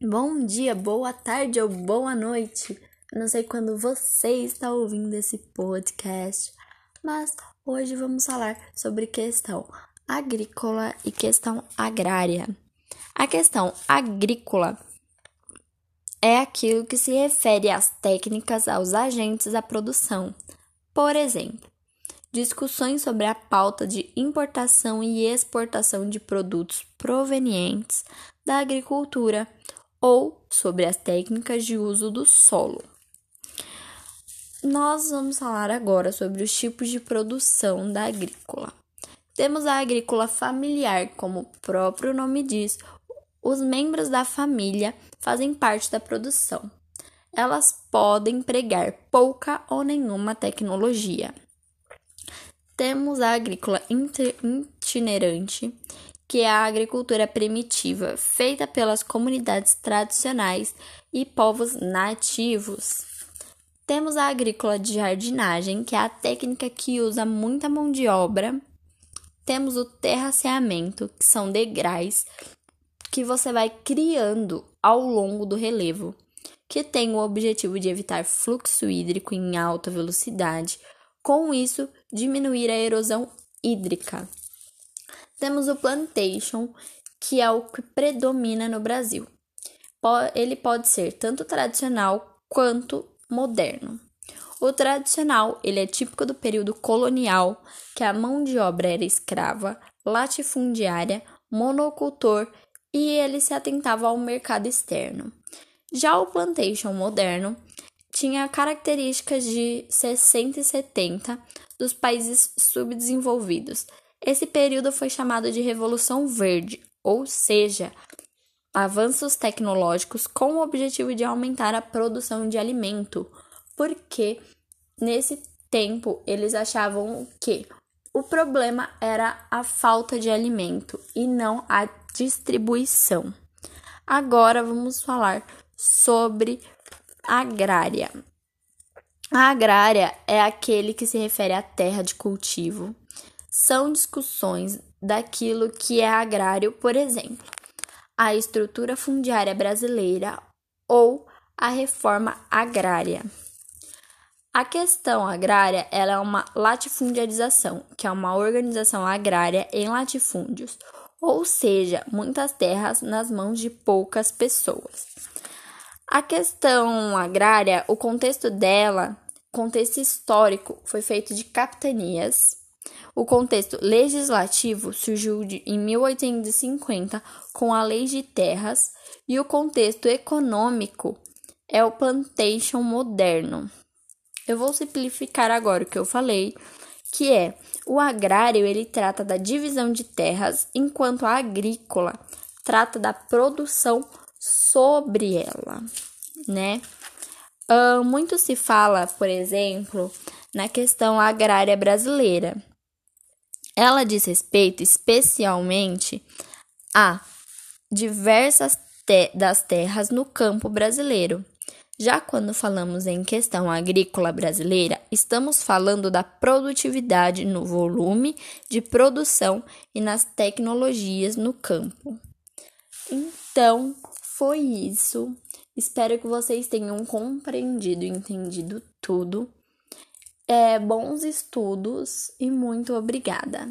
Bom dia, boa tarde ou boa noite. Eu não sei quando você está ouvindo esse podcast, mas hoje vamos falar sobre questão agrícola e questão agrária. A questão agrícola é aquilo que se refere às técnicas, aos agentes da produção. Por exemplo, discussões sobre a pauta de importação e exportação de produtos provenientes da agricultura ou sobre as técnicas de uso do solo. Nós vamos falar agora sobre os tipos de produção da agrícola. Temos a agrícola familiar, como o próprio nome diz, os membros da família fazem parte da produção. Elas podem empregar pouca ou nenhuma tecnologia. Temos a agrícola itinerante, que é a agricultura primitiva, feita pelas comunidades tradicionais e povos nativos. Temos a agrícola de jardinagem, que é a técnica que usa muita mão de obra. Temos o terraceamento, que são degraus que você vai criando ao longo do relevo, que tem o objetivo de evitar fluxo hídrico em alta velocidade, com isso diminuir a erosão hídrica. Temos o plantation, que é o que predomina no Brasil. Ele pode ser tanto tradicional quanto moderno. O tradicional, ele é típico do período colonial, que a mão de obra era escrava, latifundiária, monocultor e ele se atentava ao mercado externo. Já o plantation moderno tinha características de 60 e 70 dos países subdesenvolvidos, esse período foi chamado de Revolução Verde, ou seja, avanços tecnológicos com o objetivo de aumentar a produção de alimento, porque nesse tempo eles achavam que o problema era a falta de alimento e não a distribuição. Agora vamos falar sobre agrária. A agrária é aquele que se refere à terra de cultivo são discussões daquilo que é agrário, por exemplo, a estrutura fundiária brasileira ou a reforma agrária. A questão agrária ela é uma latifundiarização, que é uma organização agrária em latifúndios, ou seja, muitas terras nas mãos de poucas pessoas. A questão agrária, o contexto dela, contexto histórico, foi feito de capitanias, o contexto legislativo surgiu de, em 1850 com a Lei de Terras e o contexto econômico é o plantation moderno. Eu vou simplificar agora o que eu falei, que é o agrário ele trata da divisão de terras, enquanto a agrícola trata da produção sobre ela, né? Uh, muito se fala, por exemplo, na questão agrária brasileira. Ela diz respeito especialmente a diversas te das terras no campo brasileiro. Já quando falamos em questão agrícola brasileira, estamos falando da produtividade no volume de produção e nas tecnologias no campo. Então, foi isso. Espero que vocês tenham compreendido e entendido tudo. É, bons estudos e muito obrigada.